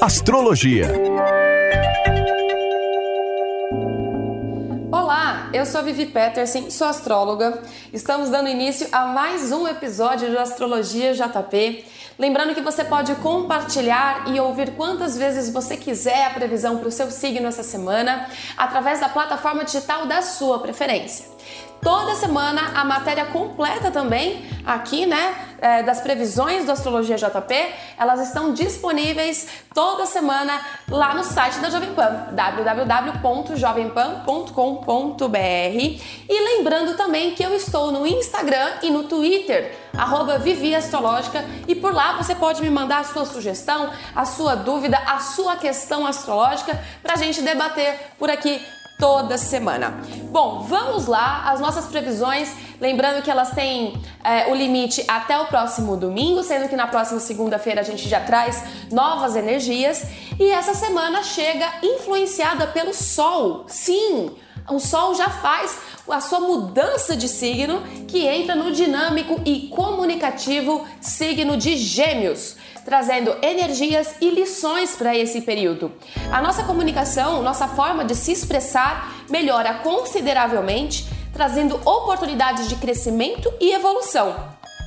Astrologia. Olá, eu sou Vivi Peterson, sou astróloga. Estamos dando início a mais um episódio do Astrologia JP. Lembrando que você pode compartilhar e ouvir quantas vezes você quiser a previsão para o seu signo essa semana através da plataforma digital da sua preferência. Toda semana a matéria completa também aqui, né, é, das previsões do Astrologia JP, elas estão disponíveis toda semana lá no site da Jovem Pan, www.jovempan.com.br. E lembrando também que eu estou no Instagram e no Twitter, arroba Vivi Astrológica, e por lá você pode me mandar a sua sugestão, a sua dúvida, a sua questão astrológica para a gente debater por aqui toda semana. Bom, vamos lá, as nossas previsões, lembrando que elas têm é, o limite até o próximo domingo, sendo que na próxima segunda-feira a gente já traz novas energias e essa semana chega influenciada pelo Sol. Sim, o Sol já faz a sua mudança de signo, que entra no dinâmico e comunicativo signo de Gêmeos trazendo energias e lições para esse período. A nossa comunicação, nossa forma de se expressar melhora consideravelmente, trazendo oportunidades de crescimento e evolução.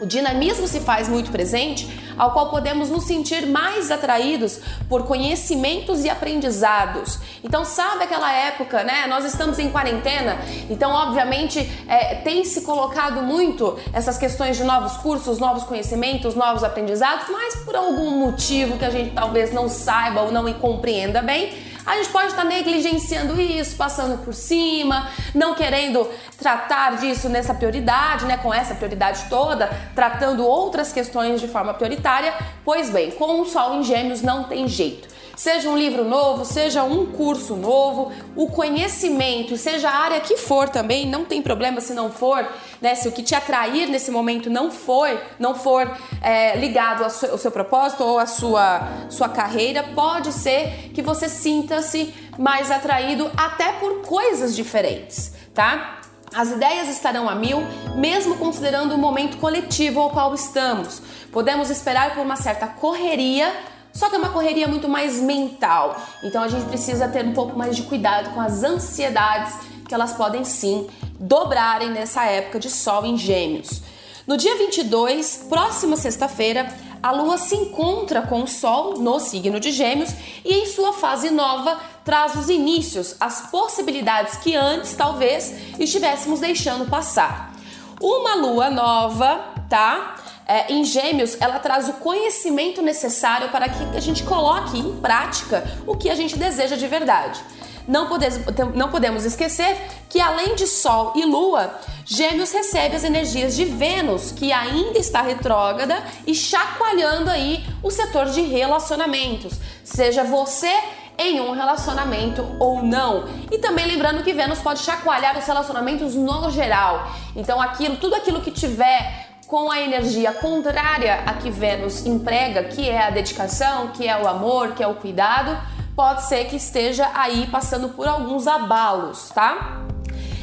O dinamismo se faz muito presente, ao qual podemos nos sentir mais atraídos por conhecimentos e aprendizados. Então, sabe aquela época, né? Nós estamos em quarentena, então, obviamente, é, tem se colocado muito essas questões de novos cursos, novos conhecimentos, novos aprendizados, mas por algum motivo que a gente talvez não saiba ou não compreenda bem a gente pode estar negligenciando isso, passando por cima, não querendo tratar disso nessa prioridade, né, com essa prioridade toda, tratando outras questões de forma prioritária. Pois bem, com o Sol em Gêmeos não tem jeito seja um livro novo, seja um curso novo, o conhecimento, seja a área que for também, não tem problema se não for, né? Se o que te atrair nesse momento não for, não for é, ligado ao seu, ao seu, propósito ou à sua, sua carreira, pode ser que você sinta-se mais atraído até por coisas diferentes, tá? As ideias estarão a mil, mesmo considerando o momento coletivo ao qual estamos. Podemos esperar por uma certa correria só que é uma correria muito mais mental. Então a gente precisa ter um pouco mais de cuidado com as ansiedades que elas podem sim dobrarem nessa época de sol em Gêmeos. No dia 22, próxima sexta-feira, a Lua se encontra com o Sol no signo de Gêmeos e em sua fase nova traz os inícios, as possibilidades que antes talvez estivéssemos deixando passar. Uma Lua nova, tá? É, em Gêmeos, ela traz o conhecimento necessário para que a gente coloque em prática o que a gente deseja de verdade. Não podemos, não podemos esquecer que, além de Sol e Lua, Gêmeos recebe as energias de Vênus, que ainda está retrógrada e chacoalhando aí o setor de relacionamentos. Seja você em um relacionamento ou não. E também lembrando que Vênus pode chacoalhar os relacionamentos no geral. Então, aquilo, tudo aquilo que tiver com a energia contrária a que Vênus emprega, que é a dedicação, que é o amor, que é o cuidado, pode ser que esteja aí passando por alguns abalos, tá?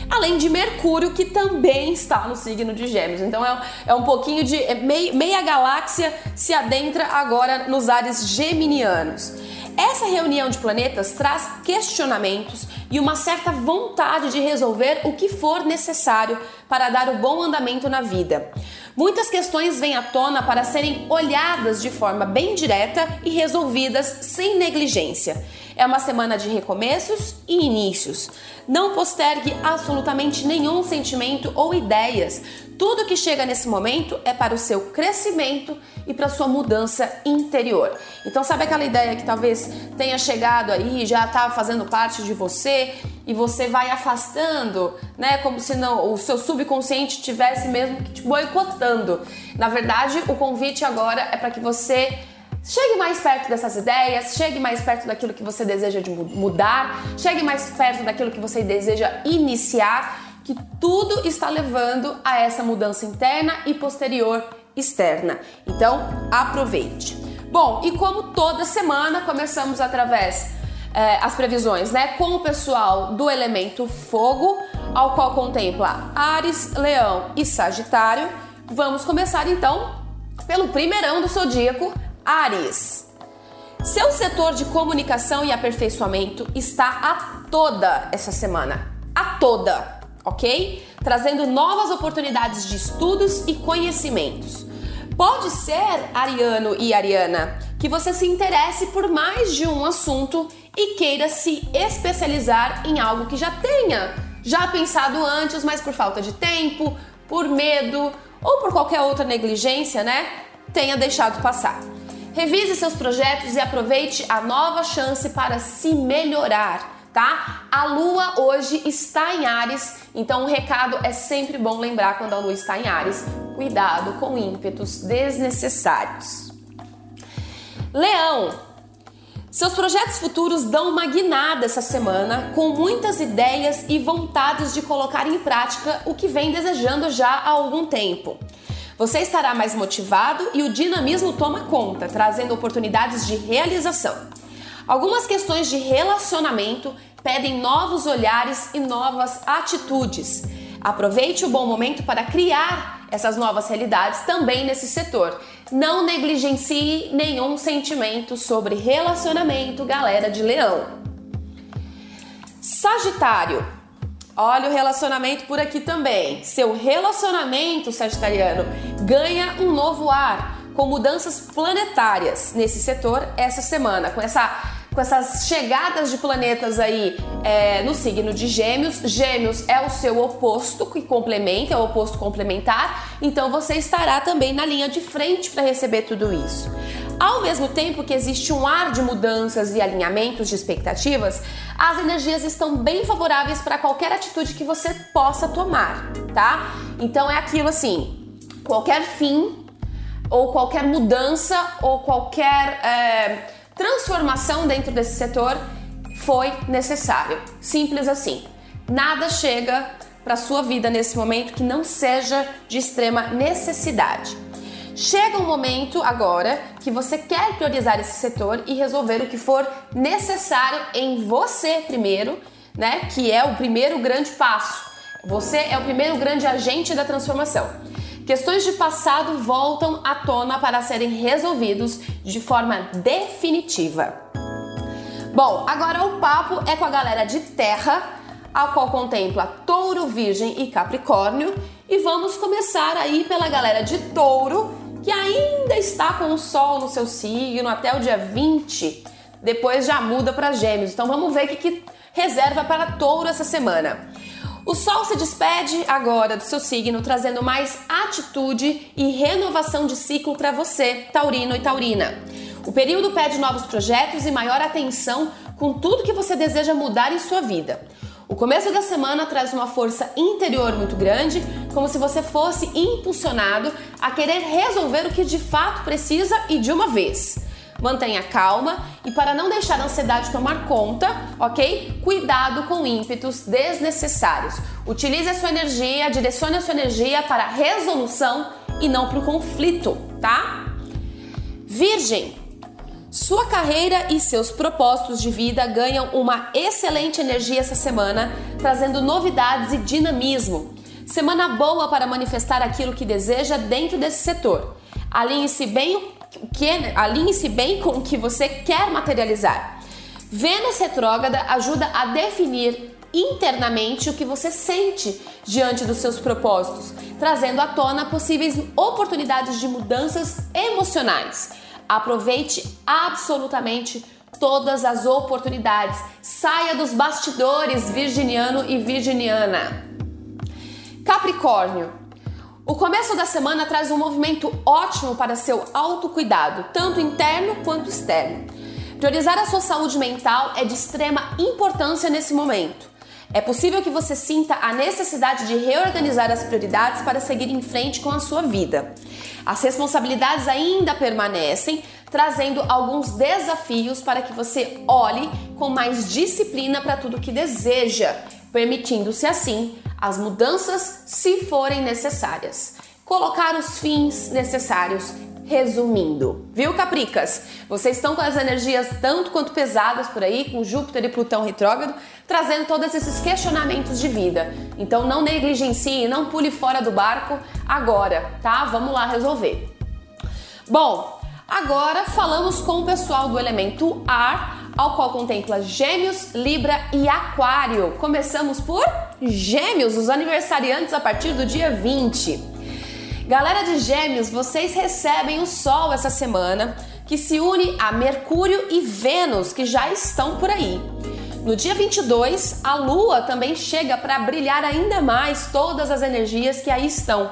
Além de Mercúrio, que também está no signo de Gêmeos. Então é, é um pouquinho de. É meia, meia galáxia se adentra agora nos ares geminianos. Essa reunião de planetas traz questionamentos e uma certa vontade de resolver o que for necessário para dar o bom andamento na vida. Muitas questões vêm à tona para serem olhadas de forma bem direta e resolvidas sem negligência. É uma semana de recomeços e inícios. Não postergue absolutamente nenhum sentimento ou ideias. Tudo que chega nesse momento é para o seu crescimento e para a sua mudança interior. Então, sabe aquela ideia que talvez tenha chegado aí, já está fazendo parte de você e você vai afastando, né? Como se não, o seu subconsciente tivesse mesmo que te boicotando. Na verdade, o convite agora é para que você Chegue mais perto dessas ideias, chegue mais perto daquilo que você deseja de mudar, chegue mais perto daquilo que você deseja iniciar, que tudo está levando a essa mudança interna e posterior externa. Então, aproveite. Bom, e como toda semana, começamos através é, as previsões, né, com o pessoal do elemento fogo, ao qual contempla Ares, Leão e Sagitário. Vamos começar então pelo primeirão do zodíaco, Ares. Seu setor de comunicação e aperfeiçoamento está a toda essa semana. A toda, ok? Trazendo novas oportunidades de estudos e conhecimentos. Pode ser, Ariano e Ariana, que você se interesse por mais de um assunto e queira se especializar em algo que já tenha já pensado antes, mas por falta de tempo, por medo ou por qualquer outra negligência, né? Tenha deixado passar. Revise seus projetos e aproveite a nova chance para se melhorar, tá? A lua hoje está em Ares, então o recado é sempre bom lembrar quando a lua está em Ares. Cuidado com ímpetos desnecessários. Leão, seus projetos futuros dão uma guinada essa semana, com muitas ideias e vontades de colocar em prática o que vem desejando já há algum tempo. Você estará mais motivado e o dinamismo toma conta, trazendo oportunidades de realização. Algumas questões de relacionamento pedem novos olhares e novas atitudes. Aproveite o bom momento para criar essas novas realidades também nesse setor. Não negligencie nenhum sentimento sobre relacionamento, galera de leão. Sagitário, Olha o relacionamento por aqui também. Seu relacionamento sagitariano ganha um novo ar com mudanças planetárias nesse setor essa semana, com essa com essas chegadas de planetas aí é, no signo de Gêmeos. Gêmeos é o seu oposto que complementa, é o oposto complementar, então você estará também na linha de frente para receber tudo isso. Ao mesmo tempo que existe um ar de mudanças e alinhamentos de expectativas, as energias estão bem favoráveis para qualquer atitude que você possa tomar, tá? Então é aquilo assim: qualquer fim, ou qualquer mudança, ou qualquer é, transformação dentro desse setor foi necessário. Simples assim. Nada chega para sua vida nesse momento que não seja de extrema necessidade. Chega um momento agora que você quer priorizar esse setor e resolver o que for necessário em você primeiro, né? Que é o primeiro grande passo. Você é o primeiro grande agente da transformação. Questões de passado voltam à tona para serem resolvidos de forma definitiva. Bom, agora o papo é com a galera de Terra, a qual contempla Touro, Virgem e Capricórnio, e vamos começar aí pela galera de Touro, que ainda está com o Sol no seu signo até o dia 20, depois já muda para Gêmeos. Então vamos ver o que, que reserva para Touro essa semana. O Sol se despede agora do seu signo, trazendo mais atitude e renovação de ciclo para você, Taurino e Taurina. O período pede novos projetos e maior atenção com tudo que você deseja mudar em sua vida. O começo da semana traz uma força interior muito grande, como se você fosse impulsionado a querer resolver o que de fato precisa e de uma vez. Mantenha calma e para não deixar a ansiedade tomar conta, ok? Cuidado com ímpetos desnecessários. Utilize a sua energia, direcione a sua energia para a resolução e não para o conflito, tá? Virgem, sua carreira e seus propósitos de vida ganham uma excelente energia essa semana, trazendo novidades e dinamismo. Semana boa para manifestar aquilo que deseja dentro desse setor. Alinhe-se bem, alinhe bem com o que você quer materializar. Vênus retrógrada ajuda a definir internamente o que você sente diante dos seus propósitos, trazendo à tona possíveis oportunidades de mudanças emocionais. Aproveite absolutamente todas as oportunidades. Saia dos bastidores, virginiano e virginiana. Capricórnio. O começo da semana traz um movimento ótimo para seu autocuidado, tanto interno quanto externo. Priorizar a sua saúde mental é de extrema importância nesse momento. É possível que você sinta a necessidade de reorganizar as prioridades para seguir em frente com a sua vida. As responsabilidades ainda permanecem, trazendo alguns desafios para que você olhe com mais disciplina para tudo que deseja, permitindo-se assim as mudanças se forem necessárias. Colocar os fins necessários Resumindo, viu, Capricas? Vocês estão com as energias tanto quanto pesadas por aí, com Júpiter e Plutão retrógrado, trazendo todos esses questionamentos de vida. Então não negligencie, não pule fora do barco agora, tá? Vamos lá resolver. Bom, agora falamos com o pessoal do elemento ar, ao qual contempla Gêmeos, Libra e Aquário. Começamos por Gêmeos, os aniversariantes a partir do dia 20. Galera de Gêmeos, vocês recebem o Sol essa semana, que se une a Mercúrio e Vênus, que já estão por aí. No dia 22, a Lua também chega para brilhar ainda mais todas as energias que aí estão.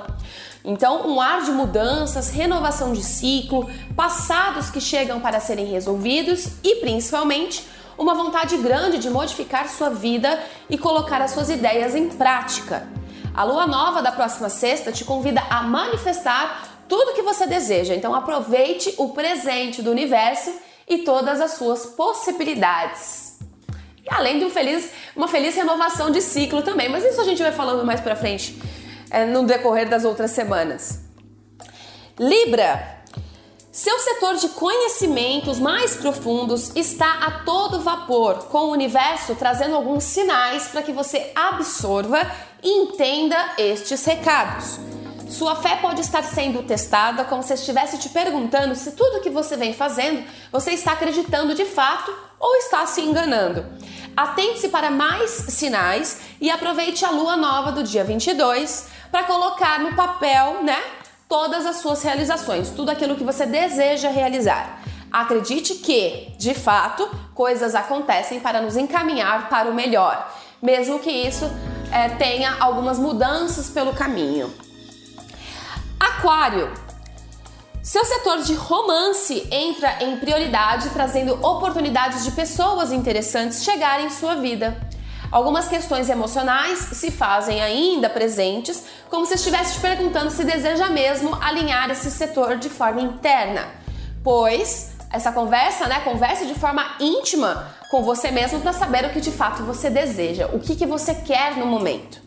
Então, um ar de mudanças, renovação de ciclo, passados que chegam para serem resolvidos e, principalmente, uma vontade grande de modificar sua vida e colocar as suas ideias em prática. A lua nova da próxima sexta te convida a manifestar tudo que você deseja. Então aproveite o presente do universo e todas as suas possibilidades. E além de um feliz, uma feliz renovação de ciclo também, mas isso a gente vai falando mais pra frente no decorrer das outras semanas. Libra, seu setor de conhecimentos mais profundos está a todo vapor, com o universo trazendo alguns sinais para que você absorva e entenda estes recados. Sua fé pode estar sendo testada como se estivesse te perguntando se tudo que você vem fazendo você está acreditando de fato ou está se enganando. Atente-se para mais sinais e aproveite a lua nova do dia 22 para colocar no papel, né, todas as suas realizações, tudo aquilo que você deseja realizar. Acredite que, de fato, coisas acontecem para nos encaminhar para o melhor, mesmo que isso é, tenha algumas mudanças pelo caminho. Aquário. Seu setor de romance entra em prioridade, trazendo oportunidades de pessoas interessantes chegarem em sua vida. Algumas questões emocionais se fazem ainda presentes, como se estivesse te perguntando se deseja mesmo alinhar esse setor de forma interna. Pois essa conversa, né, converse de forma íntima com você mesmo para saber o que de fato você deseja, o que, que você quer no momento.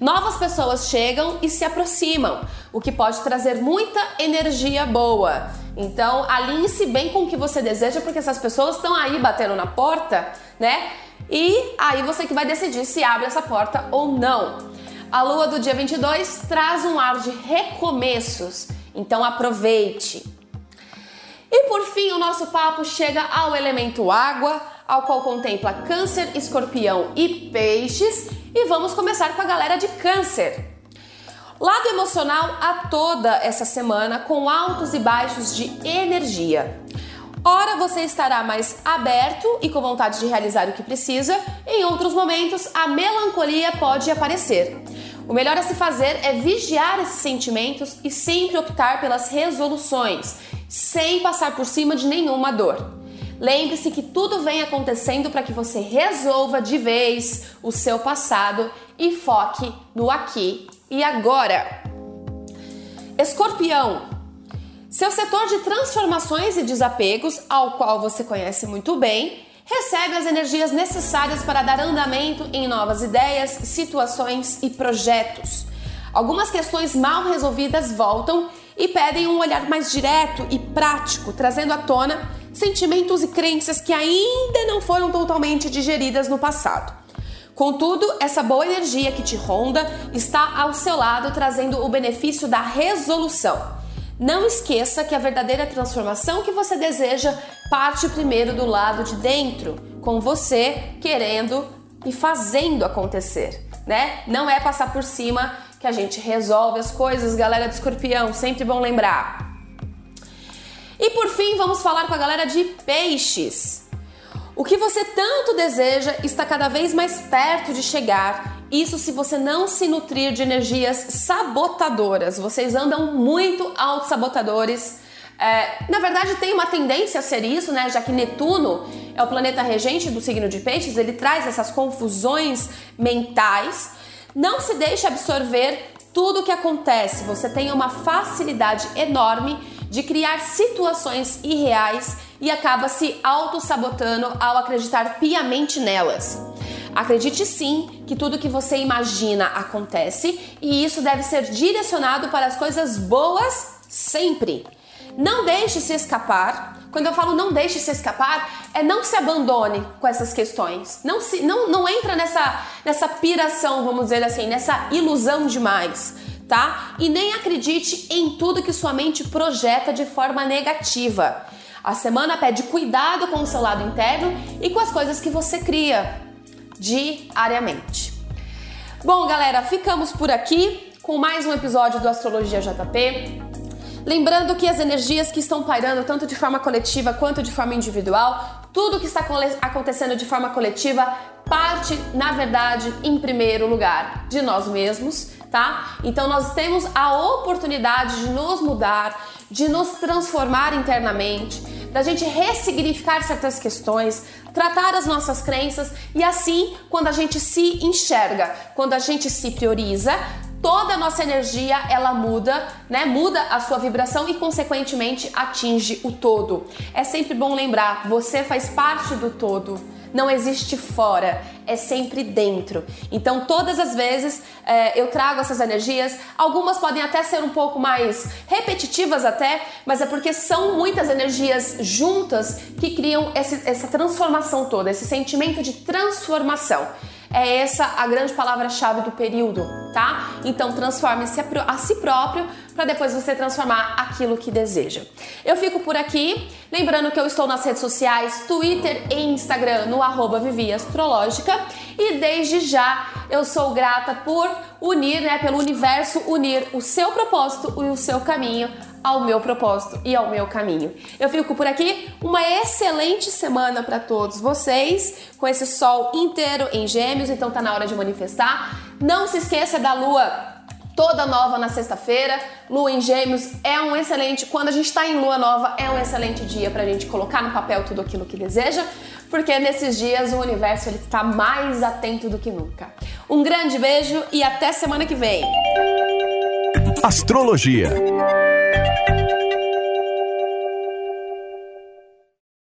Novas pessoas chegam e se aproximam, o que pode trazer muita energia boa. Então, alinhe-se bem com o que você deseja, porque essas pessoas estão aí batendo na porta, né? E aí você que vai decidir se abre essa porta ou não. A lua do dia 22 traz um ar de recomeços, então aproveite. E por fim, o nosso papo chega ao elemento água, ao qual contempla Câncer, Escorpião e Peixes, e vamos começar com a galera de Câncer. Lado emocional a toda essa semana com altos e baixos de energia. Ora você estará mais aberto e com vontade de realizar o que precisa, em outros momentos a melancolia pode aparecer. O melhor a se fazer é vigiar esses sentimentos e sempre optar pelas resoluções, sem passar por cima de nenhuma dor. Lembre-se que tudo vem acontecendo para que você resolva de vez o seu passado e foque no aqui e agora. Escorpião, seu setor de transformações e desapegos, ao qual você conhece muito bem, recebe as energias necessárias para dar andamento em novas ideias, situações e projetos. Algumas questões mal resolvidas voltam e pedem um olhar mais direto e prático, trazendo à tona sentimentos e crenças que ainda não foram totalmente digeridas no passado. Contudo, essa boa energia que te ronda está ao seu lado, trazendo o benefício da resolução. Não esqueça que a verdadeira transformação que você deseja parte primeiro do lado de dentro, com você querendo e fazendo acontecer, né? Não é passar por cima que a gente resolve as coisas, galera de escorpião, sempre bom lembrar. E por fim, vamos falar com a galera de peixes. O que você tanto deseja está cada vez mais perto de chegar isso se você não se nutrir de energias sabotadoras. Vocês andam muito auto-sabotadores. É, na verdade, tem uma tendência a ser isso, né? Já que Netuno é o planeta regente do signo de Peixes, ele traz essas confusões mentais. Não se deixe absorver tudo o que acontece. Você tem uma facilidade enorme de criar situações irreais e acaba se auto-sabotando ao acreditar piamente nelas. Acredite sim que tudo que você imagina acontece e isso deve ser direcionado para as coisas boas sempre. Não deixe se escapar. Quando eu falo não deixe se escapar, é não se abandone com essas questões. Não se não, não entra nessa nessa piração, vamos dizer assim, nessa ilusão demais, tá? E nem acredite em tudo que sua mente projeta de forma negativa. A semana pede cuidado com o seu lado interno e com as coisas que você cria diariamente. Bom, galera, ficamos por aqui com mais um episódio do Astrologia JP. Lembrando que as energias que estão pairando, tanto de forma coletiva quanto de forma individual, tudo que está acontecendo de forma coletiva parte, na verdade, em primeiro lugar, de nós mesmos, tá? Então nós temos a oportunidade de nos mudar, de nos transformar internamente, da gente ressignificar certas questões, tratar as nossas crenças e assim, quando a gente se enxerga, quando a gente se prioriza, toda a nossa energia ela muda, né? Muda a sua vibração e consequentemente atinge o todo. É sempre bom lembrar, você faz parte do todo. Não existe fora, é sempre dentro. Então, todas as vezes é, eu trago essas energias. Algumas podem até ser um pouco mais repetitivas, até, mas é porque são muitas energias juntas que criam esse, essa transformação toda, esse sentimento de transformação. É essa a grande palavra-chave do período, tá? Então transforme-se a, a si próprio para depois você transformar aquilo que deseja. Eu fico por aqui, lembrando que eu estou nas redes sociais, Twitter e Instagram no arroba Vivi Astrológica e desde já eu sou grata por unir, né, pelo universo unir o seu propósito e o seu caminho ao meu propósito e ao meu caminho. Eu fico por aqui. Uma excelente semana para todos vocês, com esse sol inteiro em Gêmeos, então tá na hora de manifestar. Não se esqueça da lua toda nova na sexta-feira. Lua em Gêmeos é um excelente, quando a gente está em lua nova, é um excelente dia para a gente colocar no papel tudo aquilo que deseja, porque nesses dias o universo ele está mais atento do que nunca. Um grande beijo e até semana que vem. Astrologia